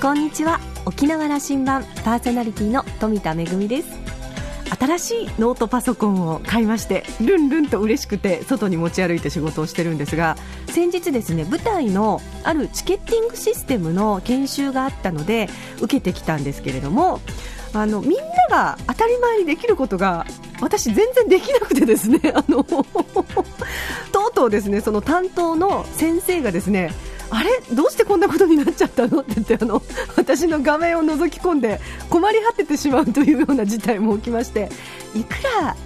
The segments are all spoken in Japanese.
こんにちは。沖縄羅針盤パーソナリティの富田恵です。新しいノートパソコンを買いましてルンルンと嬉しくて外に持ち歩いて仕事をしてるんですが先日ですね舞台のあるチケッティングシステムの研修があったので受けてきたんですけれどもあのみんなが当たり前にできることが私、全然できなくてですねあの とうとうですねその担当の先生がですねあれ？どうしてこんなことになっちゃったの？って言ってあの私の画面を覗き込んで困り果ててしまうというような事態も起きましていくら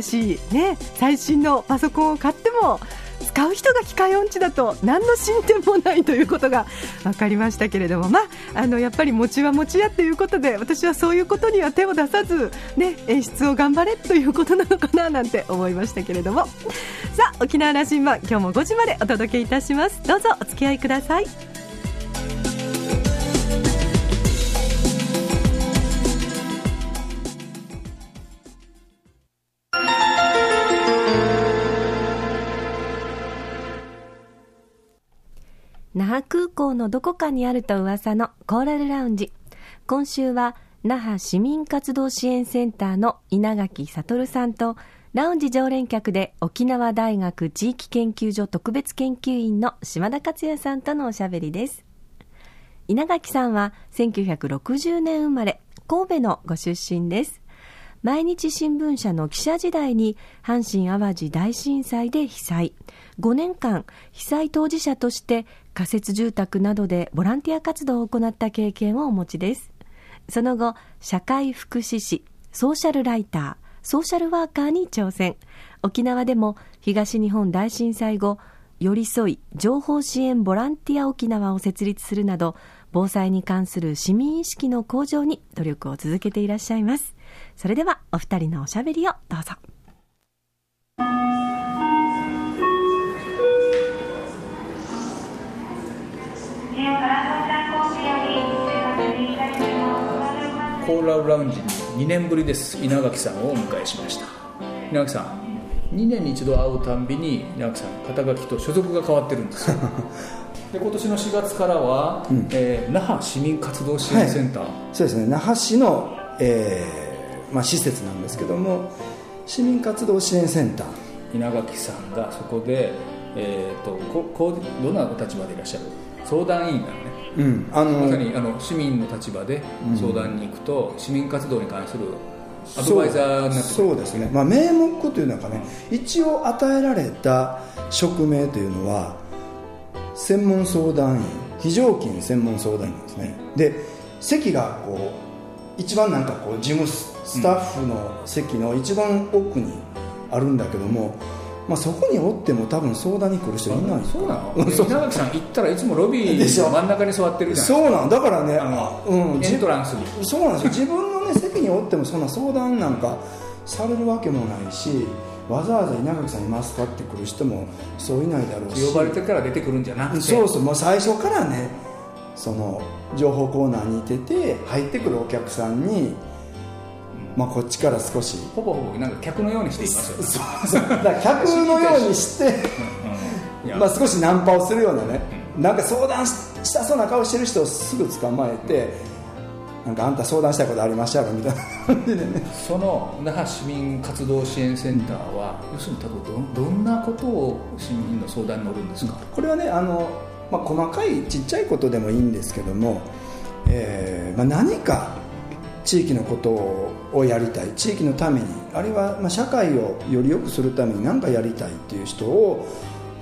新しい、ね、最新のパソコンを買っても使う人が機械音痴だと何の進展もないということが分かりましたけれども、まあ、あのやっぱり餅は餅やということで私はそういうことには手を出さず、ね、演出を頑張れということなのかななんて思いましたけれどもさあ沖縄羅針盤今日も5時までお届けいたしますどうぞお付き合いください。那覇空港のどこかにあると噂のコーラルラウンジ。今週は那覇市民活動支援センターの稲垣悟さんとラウンジ常連客で沖縄大学地域研究所特別研究員の島田克也さんとのおしゃべりです。稲垣さんは1960年生まれ神戸のご出身です。毎日新聞社の記者時代に阪神・淡路大震災で被災。5年間被災当事者として仮設住宅などでボランティア活動を行った経験をお持ちです。その後社会福祉士ソーシャルライターソーシャルワーカーに挑戦。沖縄でも東日本大震災後寄り添い情報支援ボランティア沖縄を設立するなど防災に関する市民意識の向上に努力を続けていらっしゃいます。それではお二人のおしゃべりをどうぞ。コーラルラウンジに2年ぶりです。稲垣さんをお迎えしました。稲垣さん2年に一度会うたんびに稲垣さん肩書きと所属が変わってるんです。よ で今年の4月からは、うん、えー、那覇市民活動支援センター、はい、そうですね。那覇市の、えーまあ、施設なんですけども市民活動支援センター。稲垣さんがそこで、えーと、ここうどんなお立場でいらっしゃる？相談委員なのね、うん、あのまさにあの市民の立場で相談に行くと、うん、市民活動に関するアドバイザーになってそうですね、まあ、名目というのかね一応与えられた職名というのは専門相談員非常勤専門相談員ですね。で席がこう一番なんかこう事務スタッフの席の一番奥にあるんだけども、まあ、そこにおっても多分相談に来る人いないそうなの？稲垣さん行ったらいつもロビーの真ん中に座ってるじゃないそうなんだからねあうん、エントランスに。そうなんですよ。自分の、ね、席におってもそんな相談なんかされるわけもないしわざわざ稲垣さんいますかって来る人もそういないだろうし。呼ばれてから出てくるんじゃなくて。そうそう。もう最初からねその情報コーナーにいてて入ってくるお客さんにまあ、こっちから少し。ほぼほぼなんか客のようにしていますよ、そうそう。だから客のようにしてまあ少しナンパをするようなね、うん、なん。か相談したそうな顔してる人をすぐ捕まえて、なん。かあん。た相談したいことありましたかみたいな感じでねその那覇市民活動支援センターは、要するに多分どどん。なことを市民の相談に乗るん。ですか、これはねあの、まあ、細かいちっちゃいことでもいいん。ですけども、えーまあ、何か地域のことをやりたい地域のためにあるいはま社会をより良くするために何かやりたいっていう人を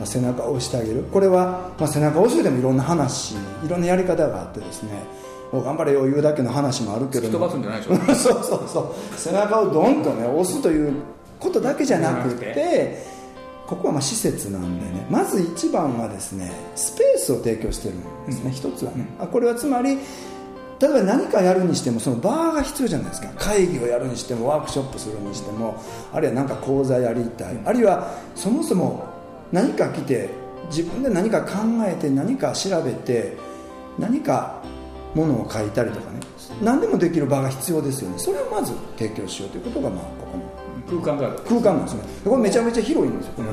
ま背中を押してあげる。これはま背中を押すでもいろんな話いろんなやり方があってですね。頑張れ余裕だけの話もあるけども。そうそうそう。背中をドンとね押すということだけじゃなくてここはま施設なんでね。まず一番はですねスペースを提供してるんですね、うん、一つはね。これはつまり例えば何かやるにしてもそのバーが必要じゃないですか。会議をやるにしてもワークショップするにしてもあるいは何か講座やりたい。あるいはそもそも何か来て自分で何か考えて何か調べて何かものを書いたりとかね。何でもできる場が必要ですよね。それをまず提供しようということがまあここの。空間が空間なんですね。これめちゃめちゃ広いんですよ、うん、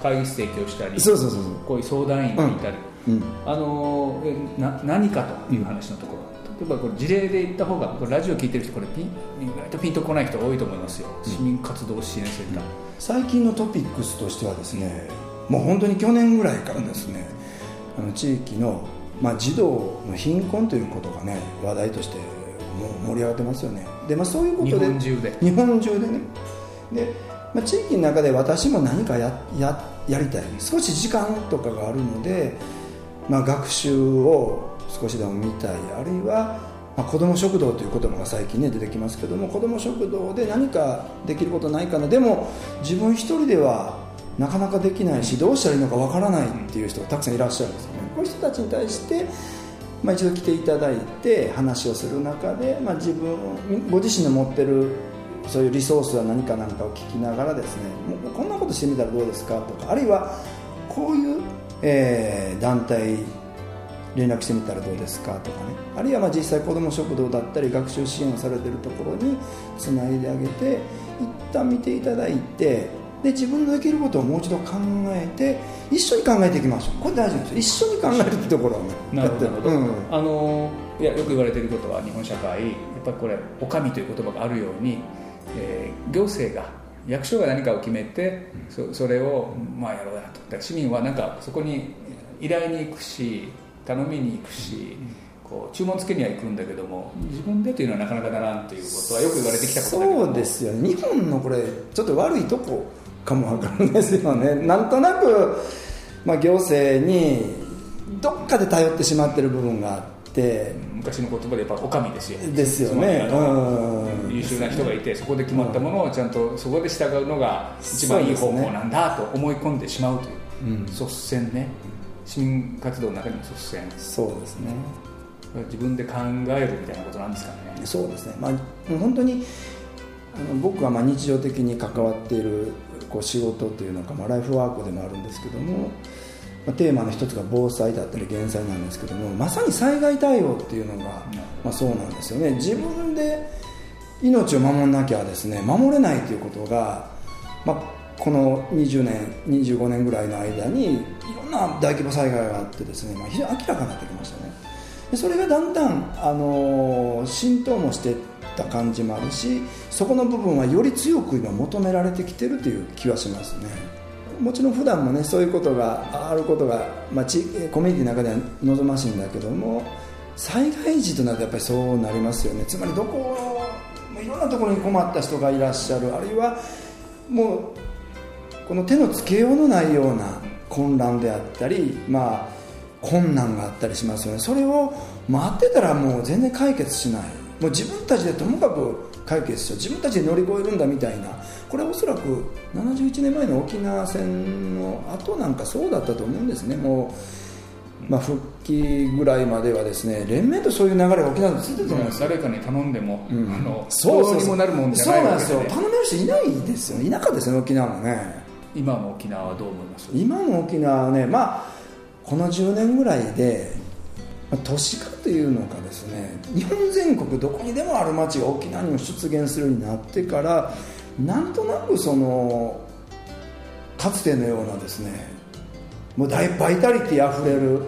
会議室提供したりそうそうそうそう。こういう相談員がいたり、うん。うん。あのえな何かという話のところ、例えばこれ事例で言った方がこれラジオ聞いてる人これピン意外とピンとこない人多いと思いますよ、市民活動支援センター、最近のトピックスとしてはですねもう本当に去年ぐらいからですねあの地域の、まあ、児童の貧困ということがね話題としてもう盛り上がってますよね。で、まあ、そういうことで日本中で。日本中でね。で、まあ、地域の中で私も何かやややりたい。少し時間とかがあるので、まあ、学習を少しでも見たい。あるいは、まあ、子ども食堂という言葉が最近ね出てきますけども子ども食堂で何かできることないかな。でも自分一人ではなかなかできないしどうしたらいいのかわからないっていう人がたくさんいらっしゃるんですよね。こういう人たちに対してまあ、一度来ていただいて話をする中で、まあ、自分ご自身の持ってるそういうリソースは何かなんかを聞きながらですねもうこんなことしてみたらどうですかとかあるいはこういう、えー団体連絡してみたらどうですかとかね。あるいはまあ実際子ども食堂だったり学習支援をされてるところにつないであげて一旦見ていただいてで自分のできることをもう一度考えて一緒に考えていきましょう。これ大事なんですよ。一緒に考えるってところをね。なるほど、あのいやよく言われていることは日本社会やっぱりこれお上という言葉があるように、えー行政が役所が何かを決めてそそれをまあやろうやと。市民はなんかそこに依頼に行くし頼みに行くし、こう注文つけには行くんだけども自分でというのはなかなかならんということはよく言われてきたことだけども。そうですよね。日本のこれちょっと悪いとこかもわかるんですよね。なんとなく、まあ、行政にどっかで頼ってしまってる部分があって。昔の言葉でやっぱお上ですよですよね。優秀な人がいてそこで決まったものをちゃんとそこで従うのが一番いい方法なんだと思い込んでしまうという。うん。率先ね市民活動の中にも率先そうですね。自分で考えるみたいなことなんですかね。そうですね、まあ、本当にあの僕はまあ日常的に関わっているこう仕事というのか、まあ、ライフワークでもあるんですけども、まあ、テーマの一つが防災だったり減災なんですけどもまさに災害対応っていうのが、まあ、そうなんですよね。自分で命を守らなきゃですね守れないということが、まあ、この20年25年ぐらいの間にいろんな大規模災害があってですね、まあ、非常に明らかになってきましたね。でそれがだんだん、あの浸透もしてった感じもあるしそこの部分はより強く今求められてきてるという気はしますね。もちろん普段もねそういうことがあることが、まあ、地コミュニティの中では望ましいんだけども災害時となるとやっぱりそうなりますよね。つまりどこいろんなところに困った人がいらっしゃる。あるいはもうこの手のつけようのないような混乱であったり、まあ、困難があったりしますよね。それを待ってたらもう全然解決しない。もう自分たちでともかく解決しよう。自分たちで乗り越えるんだみたいな。これはおそらく71年前の沖縄戦の後なんかそうだったと思うんですね。もう、まあ、復帰ぐらいまではですね連綿とそういう流れが沖縄でついてたと思うんです。よ誰かに頼んでも、うん。あのそうそうどうにもなるもんじゃそうなんですよ。頼める人いないですよ。ねいなかったですよね沖縄もね今の沖縄はどう思います？今の沖縄はねまあこの10年ぐらいでまあ都市化というのかですね日本全国どこにでもある町が沖縄にも出現するようになってからなんとなくそのかつてのようなですねもう大バイタリティあふれる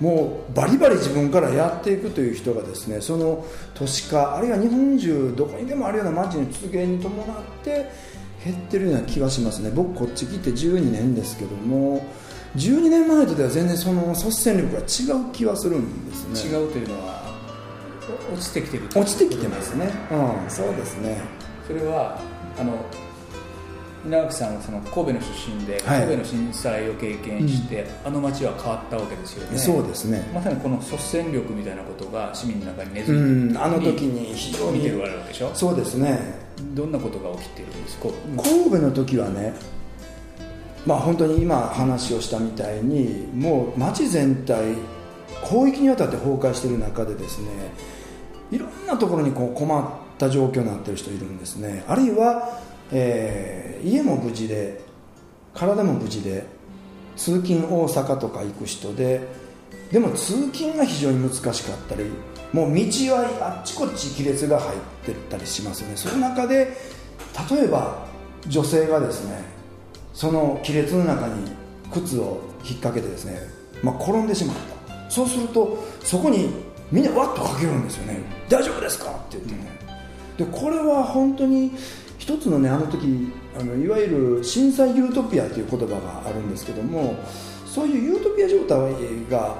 もうバリバリ自分からやっていくという人がですねその都市化あるいは日本中どこにでもあるような町の出現に伴って減ってるような気がしますね。僕こっち来て12年ですけども12年前とでは全然その率先力が違う気はするんですね。違うというのはお落ちてきてる落ちてきてますね。うん。そうですね。それはあの稲垣さんはその神戸の出身で、はい。神戸の震災を経験して、あの街は変わったわけですよね。そうですね。まさにこの率先力みたいなことが市民の中に根う付いているん。あの時に非常に見てるわけでしょ？そうですねどんなことが起きてるんですか？神戸の時はねまあ本当に今話をしたみたいにもう街全体広域にわたって崩壊している中でですねいろんなところにこう困った状況になってる人いるんですね。あるいは、えー家も無事で体も無事で通勤大阪とか行く人ででも通勤が非常に難しかったりもう道はあっちこっち亀裂が入ってったりしますね。その中で例えば女性がですねその亀裂の中に靴を引っ掛けてですねまあ、転んでしまった。そうするとそこにみんなわっとかけるんですよね。大丈夫ですか？って言ってね。でこれは本当に一つのねあの時あのいわゆる震災ユートピアという言葉があるんですけどもそういうユートピア状態が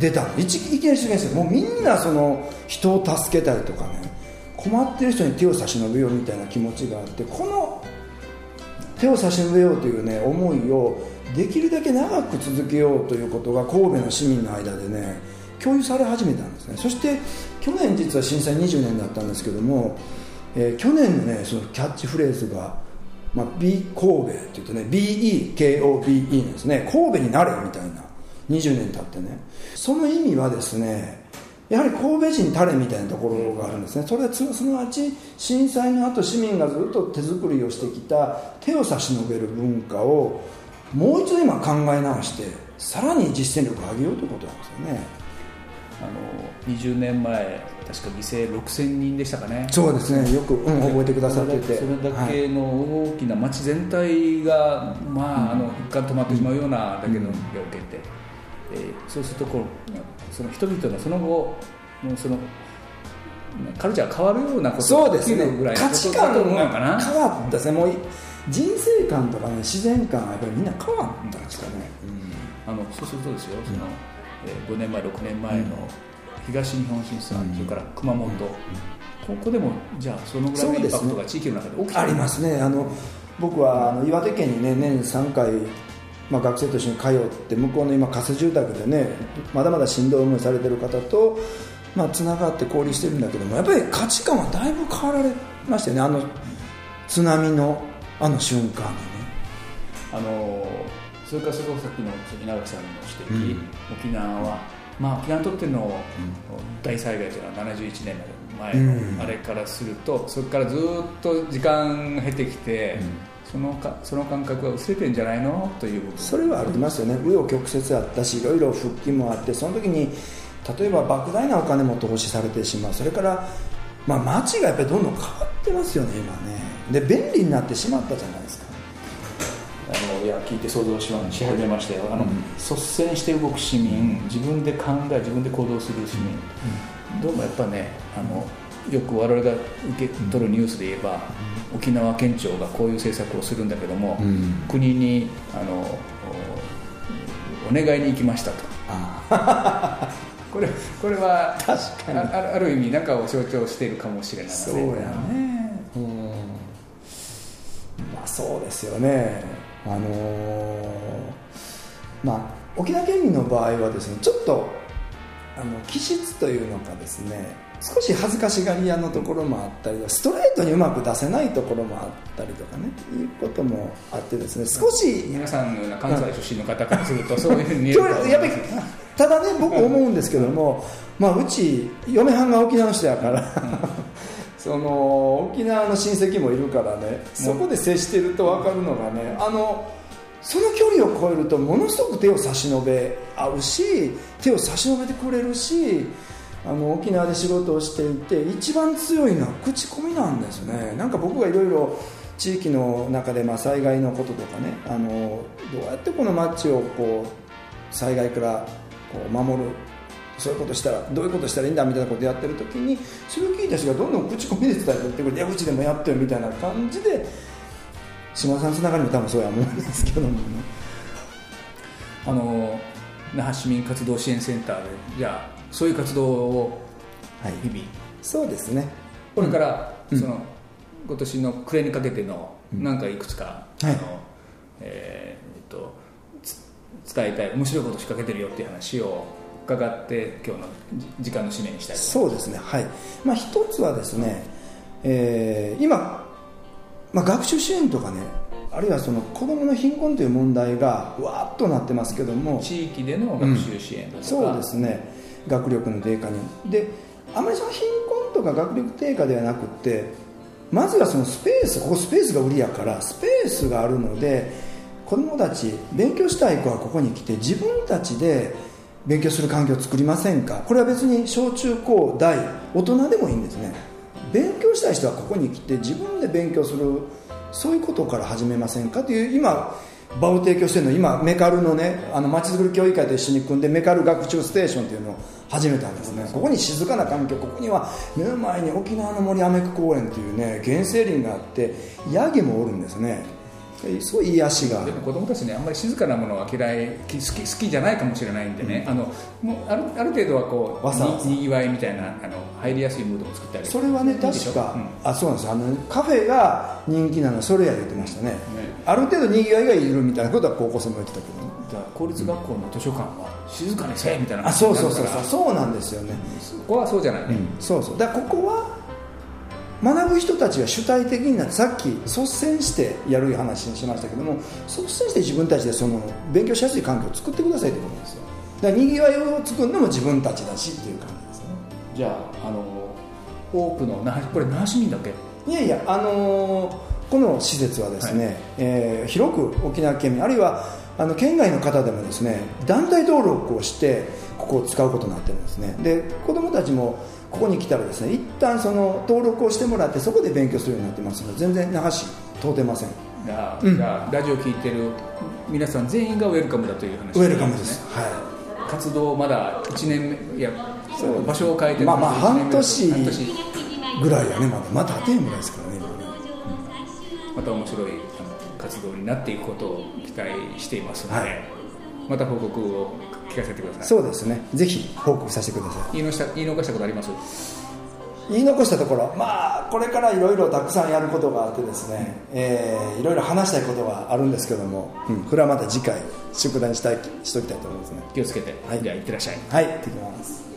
出たの。いきなり出現してもうみんなその人を助けたりとかね。困ってる人に手を差し伸べようみたいな気持ちがあってこの手を差し伸べようというね思いをできるだけ長く続けようということが神戸の市民の間でね共有され始めたんですね。そして去年実は震災20年だったんですけども、えー、去年のねそのキャッチフレーズがまあ、B 神戸っていうとね BEKOBE なんですね。神戸になれみたいな。20年経ってね。その意味はですねやはり神戸人たれみたいなところがあるんですね。それはすなわち震災の後市民がずっと手作りをしてきた手を差し伸べる文化をもう一度今考え直してさらに実践力を上げようということなんですよね。あの20年前確か犠牲6000人でしたかね。そうですね。よく、うん、覚えてくださってて。それだけの大きな町全体が、まあ、あの止まってしまうようなだけの被害を受けて、えー、そうするとこうその人々のその後もうそのカルチャーが変わるようなことそうですね。ぐらい価値観が変わった。ですねもう人生観とかね自然観はやっぱりみんな変わったんですかね、うん、あのそうするとですよその、えー、5年前6年前の東日本震災、それから熊本、ここでもじゃあそのぐらいのインパクトが地域の中で起きて、ね、ありますね。あの僕はあの岩手県にね年3回まあ、学生と一緒に通って向こうの今仮設住宅でねまだまだしんどい思いされてる方とまあ、つながって交流してるんだけどもやっぱり価値観はだいぶ変わられましたよね。あの津波のあの瞬間にね。あのそれからそのさっきの稲垣さんの指摘、うん、沖縄は、まあ、沖縄にとっての大災害というのは71年前のあれからすると、それからずっと時間が経てきて、そのかその感覚は薄れてんじゃないの？というそれはありますよね。紆余曲折あったしいろいろ復帰もあってその時に例えば莫大なお金も投資されてしまう。それから、まあ、街がやっぱりどんどん変わってますよね今ね。で便利になってしまったじゃないですか。あのいや聞いて想像しし始めましたよ。あの、うん、率先して動く市民自分で考え自分で行動する市民、うん、どうもやっぱねあのよく我々が受け取るニュースで言えば、うん、沖縄県庁がこういう政策をするんだけども、国にあのお願いに行きましたと。これこれは確かに。ある意味中を象徴しているかもしれないそうやね。うん。まあそうですよね。あのー、まあ沖縄県民の場合はですねちょっとあの気質というのかですね少し恥ずかしがり屋のところもあったりストレートにうまく出せないところもあったりとかねいうこともあってですね少し皆さんのような関西出身の方からするとそういうふうに見えるやっぱりただね僕思うんですけども、まあ、うち嫁はんが沖縄の人やから、その沖縄の親戚もいるからねそこで接してると分かるのがねあのその距離を超えるとものすごく手を差し伸べ合うし手を差し伸べてくれるしあの沖縄で仕事をしていて一番強いのは口コミなんですね。なんか僕がいろいろ地域の中でまあ災害のこととかねあのどうやってこの町をこう災害からこう守るそういうことしたらどういうことしたらいいんだみたいなことやってる時にそれを聞いた人がどんどん口コミで伝えてってくれてうちでもやってるみたいな感じで島田さんつながりも多分そうや思うんですけどもね。あの那覇市民活動支援センターでじゃあそういう活動を日々、はい、そうですね。これから、うん、その今年の暮れにかけてのなんかいくつか、うん、あの、えー、っと伝えたい面白いこと仕掛けてるよっていう話を伺って今日の時間の締めにしたいそうですね。はい、まあ、一つはですね、えー、今、まあ、学習支援とかねあるいはその子どもの貧困という問題がわっとなってますけども地域での学習支援とか、うん、そうですね学力の低下に。であまりその貧困とか学力低下ではなくてまずはそのスペースここスペースが売りやからスペースがあるので子どもたち勉強したい子はここに来て自分たちで勉強する環境を作りませんか？これは別に小中高大大人でもいいんですね。勉強したい人はここに来て自分で勉強するそういうことから始めませんか？という今場を提供してるの今メカルのねあの街づくり協議会と一緒に組んでメカル学習ステーションっていうのを始めたんですね。ここに静かな環境ここには目の前に沖縄の森アメク公園っていうね原生林があってヤギもおるんですねすごい癒しが。でも子供たちねあんまり静かなものは嫌い好き好きじゃないかもしれないんでね、うん、あのもうあるある程度はこうわさにぎわいみたいなあの入りやすいムードを作ってあげるそれはね確か、うん、あそうなんです。あのカフェが人気なのそれや言ってましたね、ね、ある程度にぎわいがいるみたいなことは高校生も言ってたけど。ね公立学校の図書館は静かにせえみたいなあそうそうそうそう。そうなんですよね、そこはそうじゃないね、そうそう。だここは学ぶ人たちが主体的になってさっき率先してやる話にしましたけども率先して自分たちでその勉強しやすい環境を作ってくださいということですよ。だからにぎわいを作るのも自分たちだしっていう感じですね。じゃああの多くのなこれ那覇市民だけ？いやいやあのー、この施設はですね、はい、えー、広く沖縄県民あるいはあの県外の方でもですね団体登録をしてここを使うことになってるんですね。で子どもたちもここに来たらですね一旦その登録をしてもらってそこで勉強するようになってますので全然流し通ってません。じゃあ、うん、ラジオ聞いてる皆さん全員がウェルカムだという話ね。ウェルカムです。はい。活動まだ1年いや場所を変えてまあまあ半年ぐらいやねまだ。まだてんぐらいですからね、うん、また面白い活動になっていくことを期待していますので、はい、また報告を聞かせてください。そうですね。ぜひ報告させてください。言いのした言い残したことあります？言い残したところまあこれからいろいろたくさんやることがあってですね、えー、いろいろ話したいことがあるんですけども、うん、これはまた次回宿題にしたいしときたいと思いますね。気をつけて、はい、では行ってらっしゃい。はい行ってきます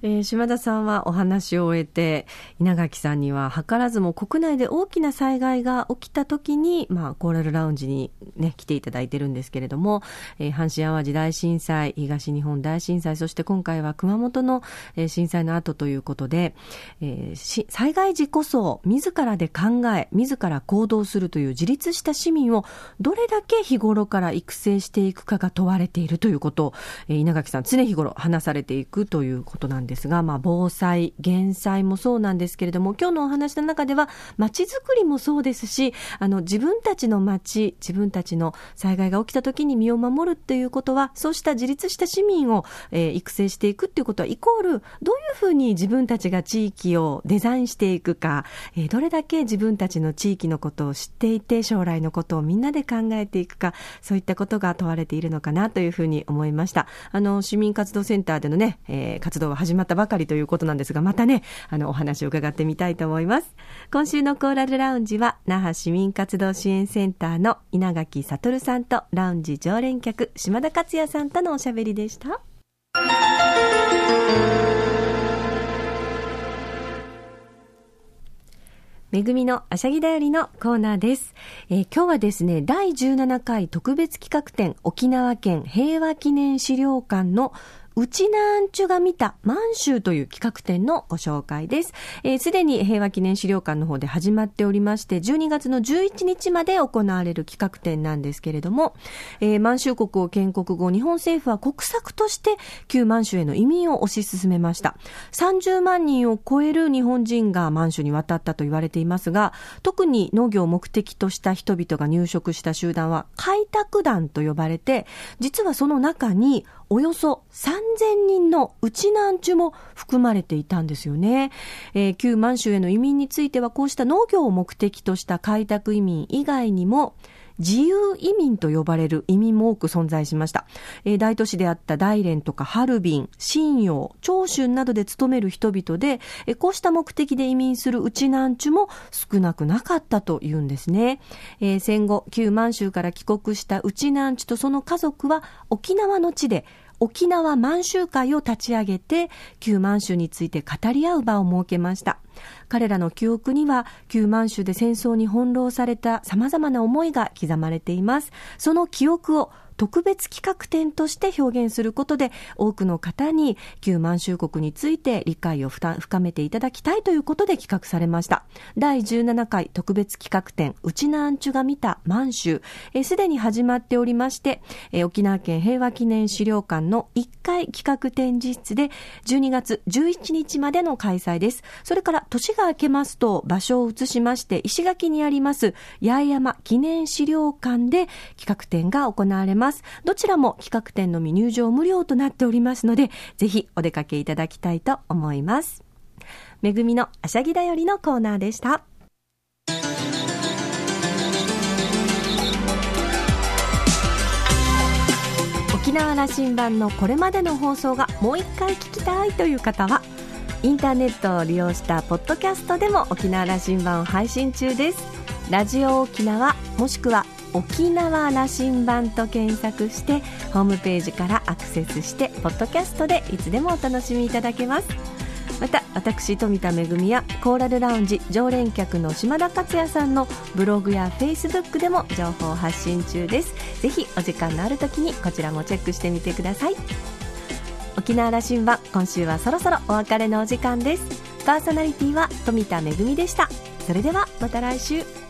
えー、島田さんはお話を終えて、稲垣さんには図らずも国内で大きな災害が起きた時に、まあ、コーラルラウンジにね、来ていただいてるんですけれども、えー、阪神淡路大震災、東日本大震災、そして今回は熊本の、えー、震災の後ということで、えー、災害時こそ自らで考え、自ら行動するという自立した市民をどれだけ日頃から育成していくかが問われているということを、えー、稲垣さん常日頃話されていくということなんですですが、まあ、防災、減災もそうなんですけれども、今日のお話の中では、街づくりもそうですし、あの、自分たちの街、自分たちの災害が起きた時に身を守るっていうことは、そうした自立した市民を、えー、育成していくっていうことは、イコール、どういうふうに自分たちが地域をデザインしていくか、えー、どれだけ自分たちの地域のことを知っていて、将来のことをみんなで考えていくか、そういったことが問われているのかなというふうに思いました。あの、市民活動センターでのね、えー、活動は始まったばかりということなんですが、またね、あの、お話を伺ってみたいと思います。今週のコーラルラウンジは、那覇市民活動支援センターの稲垣悟さんと、ラウンジ常連客、島田克也さんとのおしゃべりでした。めぐみのあしゃぎだよりのコーナーです、えー、今日はですね、第17回特別企画展沖縄県平和記念資料館のうちなんちゅが見た満州という企画展のご紹介です。す、えー、で、に平和記念資料館の方で始まっておりまして、12月の11日まで行われる企画展なんですけれども、えー、満州国を建国後、日本政府は国策として旧満州への移民を推し進めました。30万人を超える日本人が満州に渡ったと言われていますが、特に農業を目的とした人々が入植した集団は開拓団と呼ばれて、実はその中におよそ3000人の内南中も含まれていたんですよね。えー、旧満州への移民についてはこうした農業を目的とした開拓移民以外にも、自由移民と呼ばれる移民も多く存在しました。えー、大都市であった大連とかハルビン、信用、長春などで勤める人々で、えー、こうした目的で移民する内南地も少なくなかったというんですね。えー、戦後、旧満州から帰国した内南地とその家族は沖縄の地で沖縄満州会を立ち上げて、旧満州について語り合う場を設けました。彼らの記憶には、旧満州で戦争に翻弄された様々な思いが刻まれています。その記憶を特別企画展として表現することで多くの方に旧満州国について理解を深めていただきたいということで企画されました。第17回特別企画展うちなーんちゅが見た満州すでに始まっておりまして沖縄県平和記念資料館の1階企画展示室で12月11日までの開催です。それから年が明けますと場所を移しまして石垣にあります八重山記念資料館で企画展が行われます。ます。どちらも企画展のみ入場無料となっておりますのでぜひお出かけいただきたいと思います。めぐみのあしゃぎだよりのコーナーでした。沖縄羅針盤のこれまでの放送がもう一回聞きたいという方はインターネットを利用したポッドキャストでも沖縄羅針盤を配信中です。ラジオ沖縄もしくは沖縄羅針盤と検索してホームページからアクセスしてポッドキャストでいつでもお楽しみいただけます。また私富田恵やコーラルラウンジ常連客の島田克也さんのブログやフェイスブックでも情報発信中です。ぜひお時間のある時にこちらもチェックしてみてください。沖縄羅針盤今週はそろそろお別れのお時間です。パーソナリティは富田恵でした。それではまた来週。